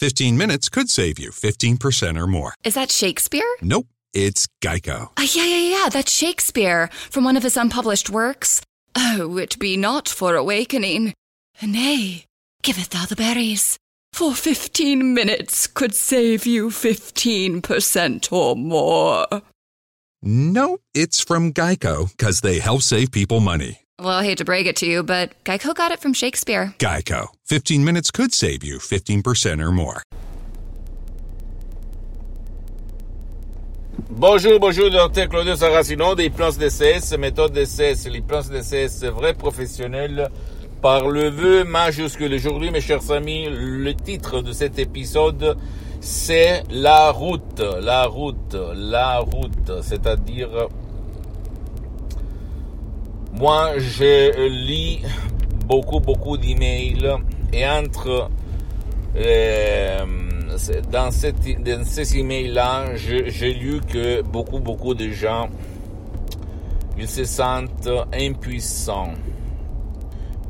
15 minutes could save you 15% or more. Is that Shakespeare? Nope, it's Geico. Uh, yeah, yeah, yeah, that's Shakespeare from one of his unpublished works. Oh, it be not for awakening. Nay, giveth thou the berries. For 15 minutes could save you 15% or more. Nope, it's from Geico because they help save people money. Well, I hate to break it to you, but Geico got it from Shakespeare. Geico. 15 minutes could save you 15% or more. Bonjour, bonjour, docteur Claudio Saracino des plans DCS, méthode DCS, les plans DCS vrais professionnels par le vœu majuscule. Aujourd'hui, mes chers amis, le titre de cet épisode, c'est la route, la route, la route, c'est-à-dire moi, je lis beaucoup, beaucoup d'emails et entre euh, dans, dans ces emails-là, j'ai lu que beaucoup, beaucoup de gens, ils se sentent impuissants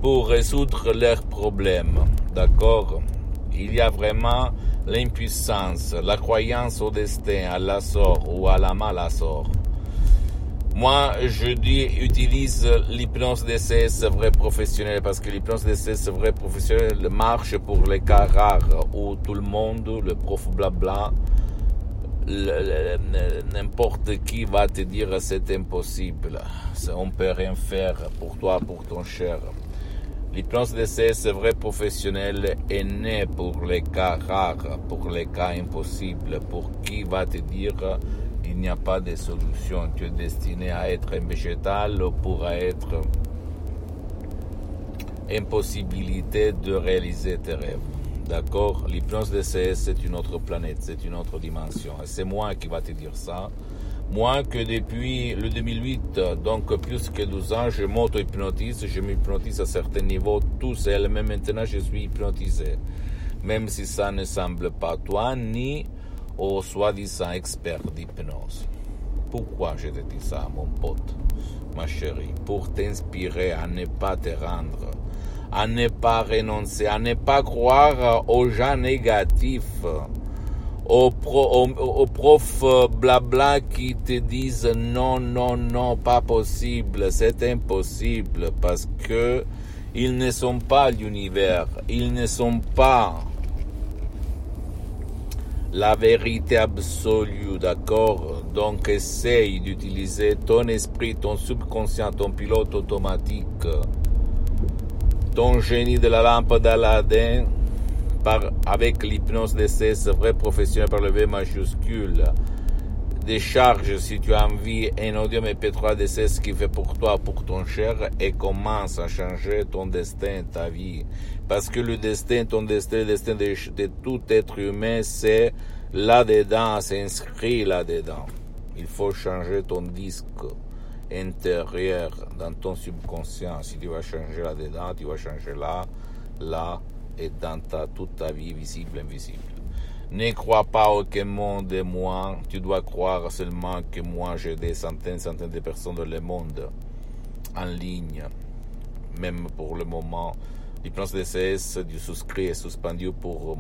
pour résoudre leurs problèmes. D'accord? Il y a vraiment l'impuissance, la croyance au destin, à la sort ou à la sort. Moi, je dis, utilise l'hypnose DCS vrai professionnel parce que l'hypnose DCS vrai professionnel marche pour les cas rares où tout le monde, le prof blabla, n'importe qui va te dire c'est impossible, on peut rien faire pour toi, pour ton cher. L'hypnose DCS vrai professionnel est né pour les cas rares, pour les cas impossibles, pour qui va te dire il n'y a pas de solution. Tu es destiné à être un végétal pour être impossibilité de réaliser tes rêves. D'accord? L'hypnose DCS, c'est une autre planète, c'est une autre dimension. Et c'est moi qui va te dire ça. Moi que depuis le 2008, donc plus que 12 ans, je m'auto-hypnotise, je m'hypnotise à certains niveaux tout seul, mais maintenant je suis hypnotisé. Même si ça ne semble pas toi, ni au soi-disant expert d'hypnose. Pourquoi je te dis ça, mon pote, ma chérie? Pour t'inspirer à ne pas te rendre, à ne pas renoncer, à ne pas croire aux gens négatifs, aux, profs blabla qui te disent non, non, non, pas possible, c'est impossible parce que ils ne sont pas l'univers, ils ne sont pas la vérité absolue, d'accord? Donc essaye d'utiliser ton esprit, ton subconscient, ton pilote automatique, ton génie de la lampe d'Aladin, avec l'hypnose d'essai, vrai professionnel par le V majuscule. Décharge, si tu as envie, un audio MP3 d'essai, ce qui fait pour toi, pour ton cher, et commence à changer ton destin, ta vie. Parce que le destin, ton destin, le destin de, tout être humain, c'est là-dedans, c'est inscrit là-dedans. Il faut changer ton disque intérieur dans ton subconscient. Si tu vas changer là-dedans, tu vas changer là, là et dans ta, toute ta vie visible, invisible. Ne crois pas aucun monde de moi, tu dois croire seulement que moi j'ai des centaines, centaines de personnes dans le monde en ligne, même pour le moment L'hypnose DCS du souscrit est suspendu pour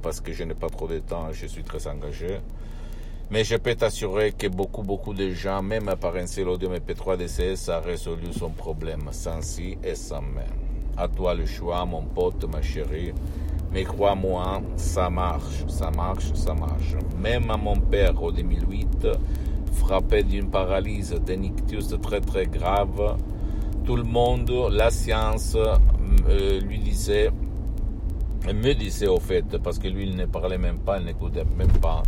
parce que je n'ai pas trop de temps et je suis très engagé. Mais je peux t'assurer que beaucoup, beaucoup de gens, même par un seul audio MP3 DCS, a résolu son problème sans si et sans mais. À toi le choix, mon pote, ma chérie. Mais crois-moi, ça marche, ça marche, ça marche. Même à mon père, au 2008, frappé d'une paralyse, d'un ictus très très grave, tout le monde, la science euh, lui disait, me disait au fait, parce que lui il ne parlait même pas, il n'écoutait même pas,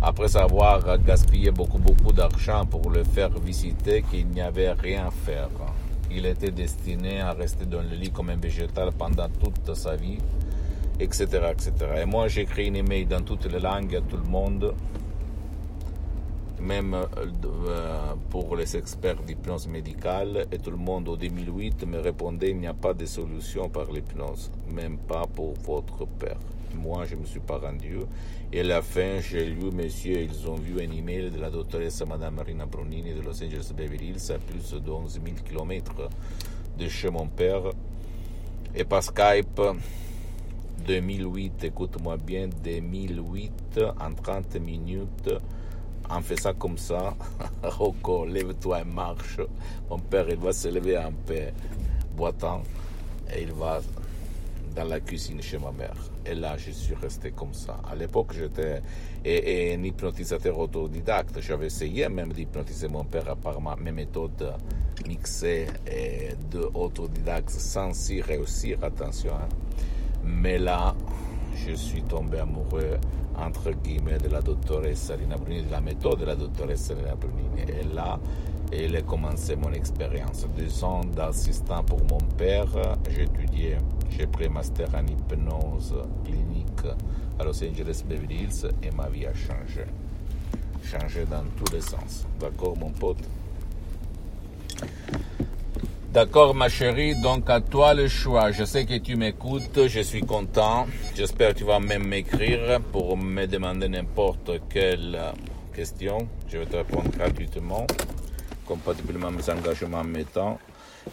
après avoir gaspillé beaucoup beaucoup d'argent pour le faire visiter, qu'il n'y avait rien à faire. Il était destiné à rester dans le lit comme un végétal pendant toute sa vie, etc. etc. Et moi j'écris une email dans toutes les langues à tout le monde même euh, euh, pour les experts d'hypnose médicale, et tout le monde au 2008 me répondait il n'y a pas de solution par l'hypnose, même pas pour votre père. Moi, je ne me suis pas rendu. Et à la fin, j'ai lu, messieurs, ils ont vu un email de la doctoresse Madame Marina Brunini de Los Angeles Beverly Hills à plus de 11 000 km de chez mon père. Et par Skype, 2008, écoute-moi bien, 2008, en 30 minutes, on fait ça comme ça. Rocco, lève-toi et marche. Mon père, il va se lever un peu boitant et il va dans la cuisine chez ma mère. Et là, je suis resté comme ça. À l'époque, j'étais un hypnotisateur autodidacte. J'avais essayé même d'hypnotiser mon père par mes méthodes mixées et de sans y réussir, attention. Hein. Mais là, je suis tombé amoureux, entre guillemets, de la doctoresse Lina Brunini, de la méthode de la doctoresse Lina Brunini. Et là, il a commencé mon expérience. Deux ans d'assistant pour mon père, étudié, j'ai pris master en hypnose clinique à Los Angeles Beverly Hills et ma vie a changé. Changé dans tous les sens. D'accord, mon pote? D'accord, ma chérie, donc à toi le choix. Je sais que tu m'écoutes, je suis content. J'espère que tu vas même m'écrire pour me demander n'importe quelle question. Je vais te répondre gratuitement, compatiblement à mes engagements en mes temps.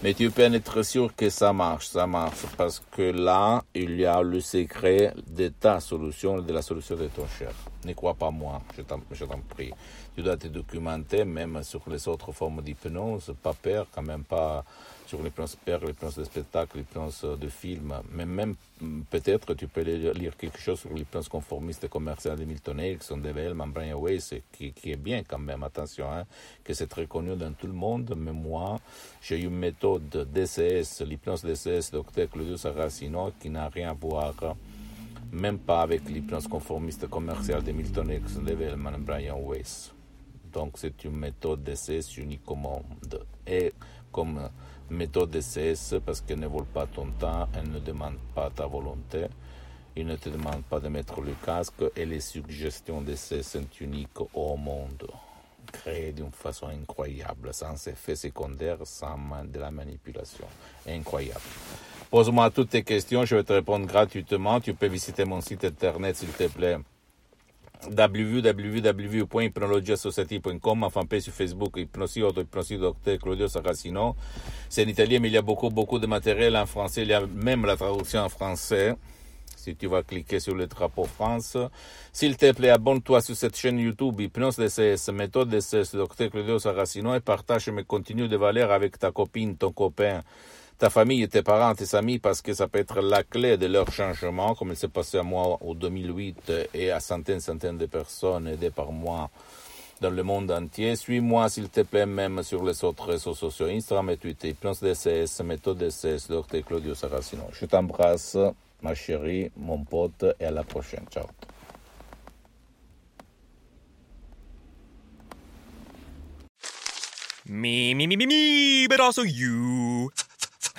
Mais tu peux être sûr que ça marche, ça marche, parce que là, il y a le secret de ta solution, de la solution de ton cher. Ne crois pas moi, je t'en prie. Tu dois te documenter, même sur les autres formes d'hypnose, pas peur, quand même pas sur les plans père, les plans de spectacle, les plans de film, mais même peut-être tu peux lire quelque chose sur les plans conformistes commerciaux de Milton Erickson, de Vellman, Brian Weiss, qui, est bien quand même, attention, hein, que c'est très connu dans tout le monde, mais moi, j'ai une méthode DCS, l'hypnose DCS, docteur Claudio Saracino, qui n'a rien à voir même pas avec l'hypnose conformiste commerciale de Milton Erickson, de Vellman, Brian Weiss. Donc c'est une méthode DCS unique au monde. Et comme méthode DCS parce qu'elle ne vole pas ton temps, elle ne demande pas ta volonté, il ne te demande pas de mettre le casque et les suggestions DCS sont uniques au monde, créées d'une façon incroyable, sans effet secondaire, sans de la manipulation. Incroyable. Pose-moi toutes tes questions, je vais te répondre gratuitement. Tu peux visiter mon site internet s'il te plaît www.hypnologiassociative.com, enfin fanpage sur Facebook, Hypnosie Auto, Hypnosie Docteur Claudio Saracino. C'est en italien, mais il y a beaucoup, beaucoup de matériel en français. Il y a même la traduction en français. Si tu vas cliquer sur le drapeau France. S'il te plaît, abonne-toi sur cette chaîne YouTube Hypnose DCS, méthode DCS, Docteur Claudio Saracino et partage mes contenus de valeur avec ta copine, ton copain ta famille, tes parents, tes amis, parce que ça peut être la clé de leur changement, comme il s'est passé à moi en 2008 et à centaines, centaines de personnes aidées par moi dans le monde entier. Suis-moi, s'il te plaît, même sur les autres réseaux sociaux, Instagram et Twitter, Plans DCS, Méthode DCS, Dr. Claudio Saracino. Je t'embrasse, ma chérie, mon pote, et à la prochaine. Ciao. Me, me, me, me, me, but also you.